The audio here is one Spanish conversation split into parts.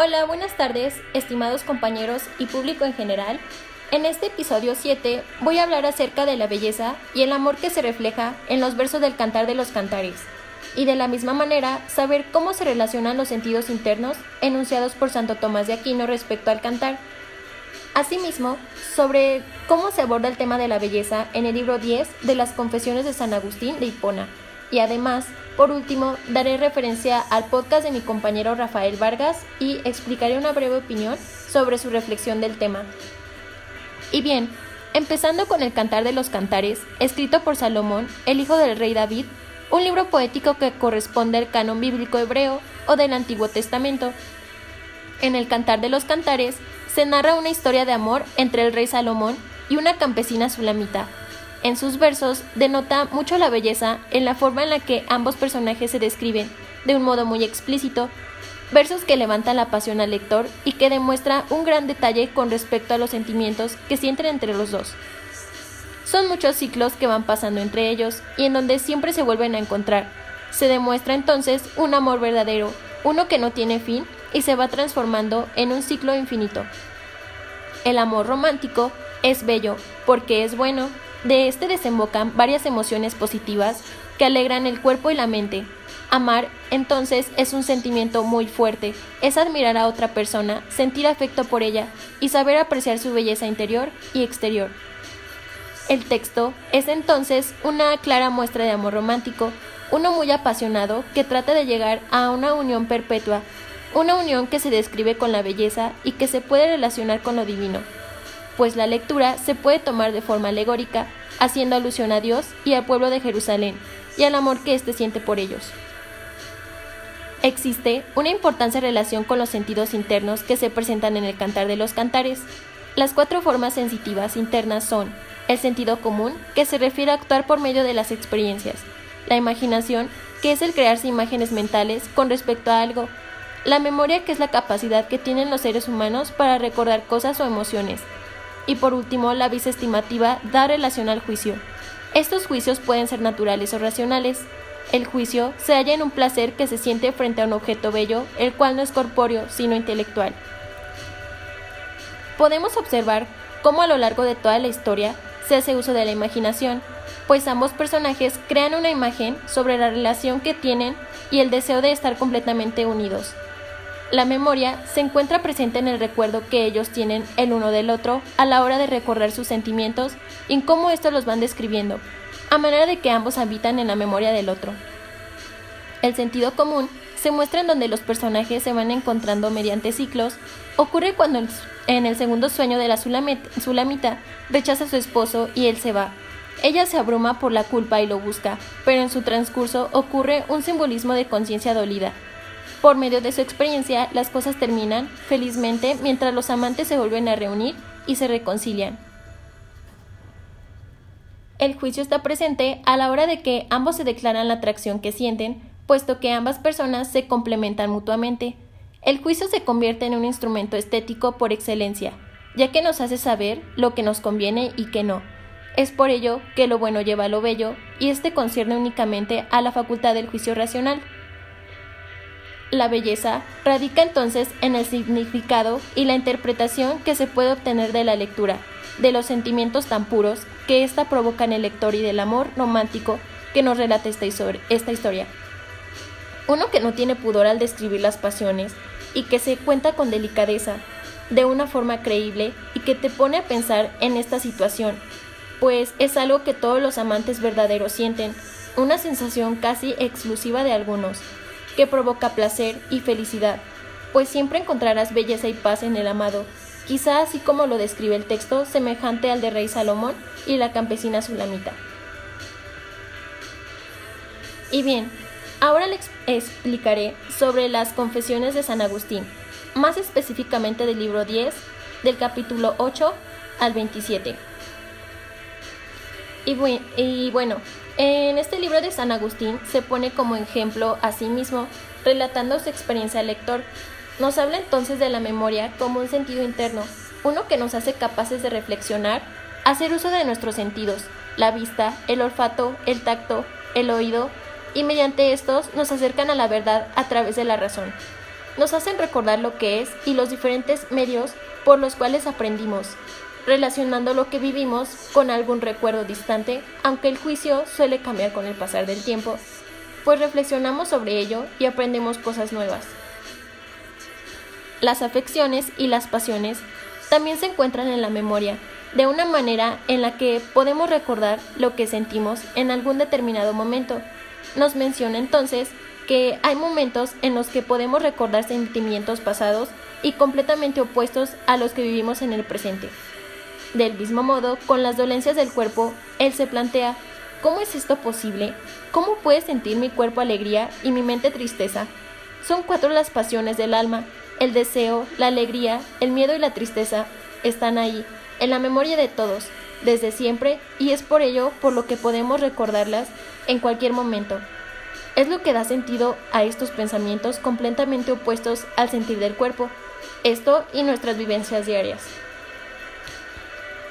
Hola, buenas tardes, estimados compañeros y público en general. En este episodio 7 voy a hablar acerca de la belleza y el amor que se refleja en los versos del Cantar de los Cantares, y de la misma manera saber cómo se relacionan los sentidos internos enunciados por Santo Tomás de Aquino respecto al cantar. Asimismo, sobre cómo se aborda el tema de la belleza en el libro 10 de las Confesiones de San Agustín de Hipona, y además, por último, daré referencia al podcast de mi compañero Rafael Vargas y explicaré una breve opinión sobre su reflexión del tema. Y bien, empezando con el Cantar de los Cantares, escrito por Salomón, el hijo del rey David, un libro poético que corresponde al canon bíblico hebreo o del Antiguo Testamento. En el Cantar de los Cantares se narra una historia de amor entre el rey Salomón y una campesina sulamita, en sus versos denota mucho la belleza en la forma en la que ambos personajes se describen, de un modo muy explícito, versos que levantan la pasión al lector y que demuestra un gran detalle con respecto a los sentimientos que sienten entre los dos. Son muchos ciclos que van pasando entre ellos y en donde siempre se vuelven a encontrar. Se demuestra entonces un amor verdadero, uno que no tiene fin y se va transformando en un ciclo infinito. El amor romántico es bello porque es bueno de este desembocan varias emociones positivas que alegran el cuerpo y la mente. Amar, entonces, es un sentimiento muy fuerte, es admirar a otra persona, sentir afecto por ella y saber apreciar su belleza interior y exterior. El texto es entonces una clara muestra de amor romántico, uno muy apasionado que trata de llegar a una unión perpetua, una unión que se describe con la belleza y que se puede relacionar con lo divino pues la lectura se puede tomar de forma alegórica, haciendo alusión a Dios y al pueblo de Jerusalén, y al amor que éste siente por ellos. Existe una importante relación con los sentidos internos que se presentan en el cantar de los cantares. Las cuatro formas sensitivas internas son el sentido común, que se refiere a actuar por medio de las experiencias, la imaginación, que es el crearse imágenes mentales con respecto a algo, la memoria, que es la capacidad que tienen los seres humanos para recordar cosas o emociones, y por último, la visa estimativa da relación al juicio. Estos juicios pueden ser naturales o racionales. El juicio se halla en un placer que se siente frente a un objeto bello, el cual no es corpóreo, sino intelectual. Podemos observar cómo a lo largo de toda la historia se hace uso de la imaginación, pues ambos personajes crean una imagen sobre la relación que tienen y el deseo de estar completamente unidos. La memoria se encuentra presente en el recuerdo que ellos tienen el uno del otro a la hora de recordar sus sentimientos y en cómo estos los van describiendo, a manera de que ambos habitan en la memoria del otro. El sentido común se muestra en donde los personajes se van encontrando mediante ciclos. Ocurre cuando en el segundo sueño de la Sulamita rechaza a su esposo y él se va. Ella se abruma por la culpa y lo busca, pero en su transcurso ocurre un simbolismo de conciencia dolida, por medio de su experiencia, las cosas terminan felizmente mientras los amantes se vuelven a reunir y se reconcilian. El juicio está presente a la hora de que ambos se declaran la atracción que sienten, puesto que ambas personas se complementan mutuamente. El juicio se convierte en un instrumento estético por excelencia, ya que nos hace saber lo que nos conviene y que no. Es por ello que lo bueno lleva a lo bello, y este concierne únicamente a la facultad del juicio racional. La belleza radica entonces en el significado y la interpretación que se puede obtener de la lectura, de los sentimientos tan puros que ésta provoca en el lector y del amor romántico que nos relata esta, historia. Uno que no tiene pudor al describir las pasiones y que se cuenta con delicadeza, de una forma creíble y que te pone a pensar en esta situación, pues es algo que todos los amantes verdaderos sienten, una sensación casi exclusiva de algunos, que provoca placer y felicidad, pues siempre encontrarás belleza y paz en el amado, quizá así como lo describe el texto, semejante al de Rey Salomón y la campesina Sulamita. Y bien, ahora les explicaré sobre las confesiones de San Agustín, más específicamente del libro 10, del capítulo 8 al 27. Y, bueno, en este libro de San Agustín se pone como ejemplo a sí mismo, relatando su experiencia al lector. Nos habla entonces de la memoria como un sentido interno, uno que nos hace capaces de reflexionar, hacer uso de nuestros sentidos, la vista, el olfato, el tacto, el oído, y mediante estos nos acercan a la verdad a través de la razón. nos hacen recordar lo que es y los diferentes medios por los cuales aprendimos, relacionando lo que vivimos con algún recuerdo distante, aunque el juicio suele cambiar con el pasar del tiempo, pues reflexionamos sobre ello y aprendemos cosas nuevas. Las afecciones y las pasiones también se encuentran en la memoria, de una manera en la que podemos recordar lo que sentimos en algún determinado momento. Nos menciona entonces que hay momentos en los que podemos recordar sentimientos pasados y completamente opuestos a los que vivimos en el presente. Del mismo modo, con las dolencias del cuerpo, él se plantea, ¿cómo es esto posible? ¿Cómo puede sentir mi cuerpo alegría y mi mente tristeza? Son cuatro las pasiones del alma, el deseo, la alegría, el miedo y la tristeza están ahí, en la memoria de todos, desde siempre, y es por ello por lo que podemos recordarlas en cualquier momento. Es lo que da sentido a estos pensamientos completamente opuestos al sentir del cuerpo, esto y nuestras vivencias diarias.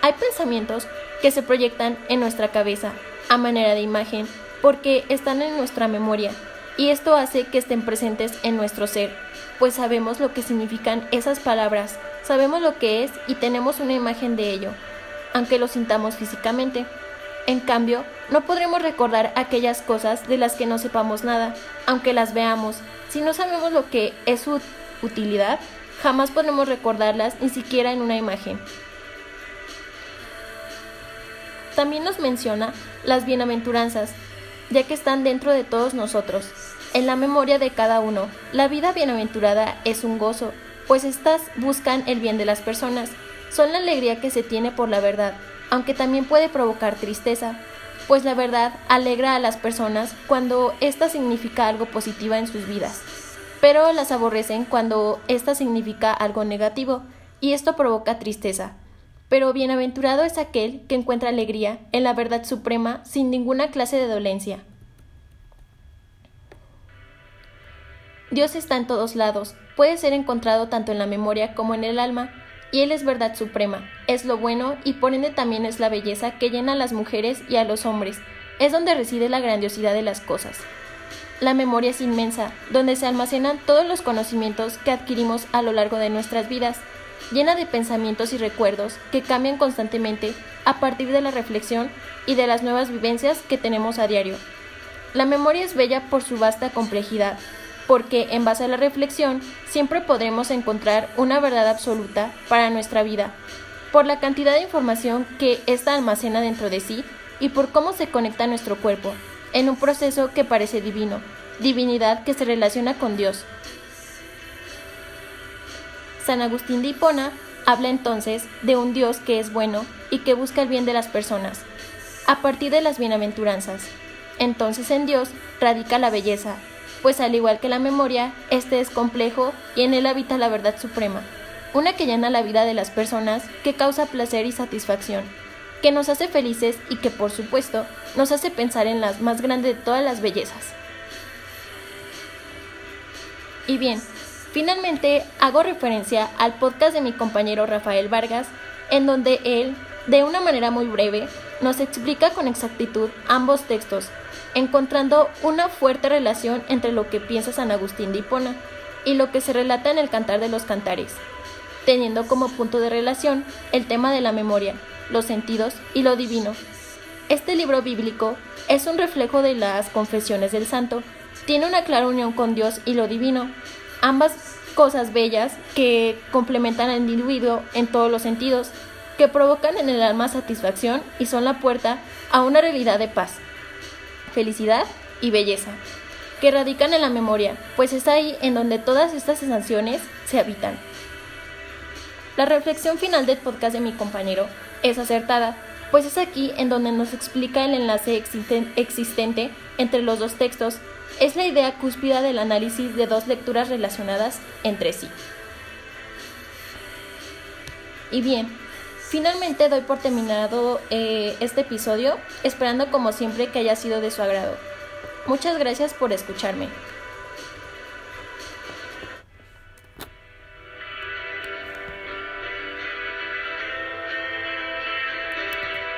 Hay pensamientos que se proyectan en nuestra cabeza a manera de imagen porque están en nuestra memoria y esto hace que estén presentes en nuestro ser, pues sabemos lo que significan esas palabras, sabemos lo que es y tenemos una imagen de ello, aunque lo sintamos físicamente. En cambio, no podremos recordar aquellas cosas de las que no sepamos nada, aunque las veamos. Si no sabemos lo que es su utilidad, jamás podremos recordarlas ni siquiera en una imagen. También nos menciona las bienaventuranzas, ya que están dentro de todos nosotros, en la memoria de cada uno. La vida bienaventurada es un gozo, pues éstas buscan el bien de las personas, son la alegría que se tiene por la verdad, aunque también puede provocar tristeza, pues la verdad alegra a las personas cuando ésta significa algo positivo en sus vidas, pero las aborrecen cuando ésta significa algo negativo, y esto provoca tristeza. Pero bienaventurado es aquel que encuentra alegría en la verdad suprema sin ninguna clase de dolencia. Dios está en todos lados, puede ser encontrado tanto en la memoria como en el alma, y Él es verdad suprema, es lo bueno y por ende también es la belleza que llena a las mujeres y a los hombres, es donde reside la grandiosidad de las cosas. La memoria es inmensa, donde se almacenan todos los conocimientos que adquirimos a lo largo de nuestras vidas, llena de pensamientos y recuerdos que cambian constantemente a partir de la reflexión y de las nuevas vivencias que tenemos a diario. La memoria es bella por su vasta complejidad, porque en base a la reflexión siempre podremos encontrar una verdad absoluta para nuestra vida, por la cantidad de información que ésta almacena dentro de sí y por cómo se conecta nuestro cuerpo, en un proceso que parece divino, divinidad que se relaciona con Dios. San Agustín de Hipona habla entonces de un Dios que es bueno y que busca el bien de las personas, a partir de las bienaventuranzas. Entonces en Dios radica la belleza, pues al igual que la memoria, este es complejo y en él habita la verdad suprema, una que llena la vida de las personas, que causa placer y satisfacción, que nos hace felices y que por supuesto nos hace pensar en las más grandes de todas las bellezas. Y bien, finalmente hago referencia al podcast de mi compañero Rafael Vargas, en donde él, de una manera muy breve, nos explica con exactitud ambos textos, encontrando una fuerte relación entre lo que piensa San Agustín de Hipona y lo que se relata en el Cantar de los Cantares, teniendo como punto de relación el tema de la memoria, los sentidos y lo divino. Este libro bíblico es un reflejo de las confesiones del santo, tiene una clara unión con Dios y lo divino, ambas cosas bellas que complementan al individuo en todos los sentidos, que provocan en el alma satisfacción y son la puerta a una realidad de paz felicidad y belleza, que radican en la memoria, pues es ahí en donde todas estas sensaciones se habitan. La reflexión final del podcast de mi compañero es acertada, pues es aquí en donde nos explica el enlace existente entre los dos textos, es la idea cúspida del análisis de dos lecturas relacionadas entre sí. Y bien, Finalmente doy por terminado eh, este episodio, esperando como siempre que haya sido de su agrado. Muchas gracias por escucharme.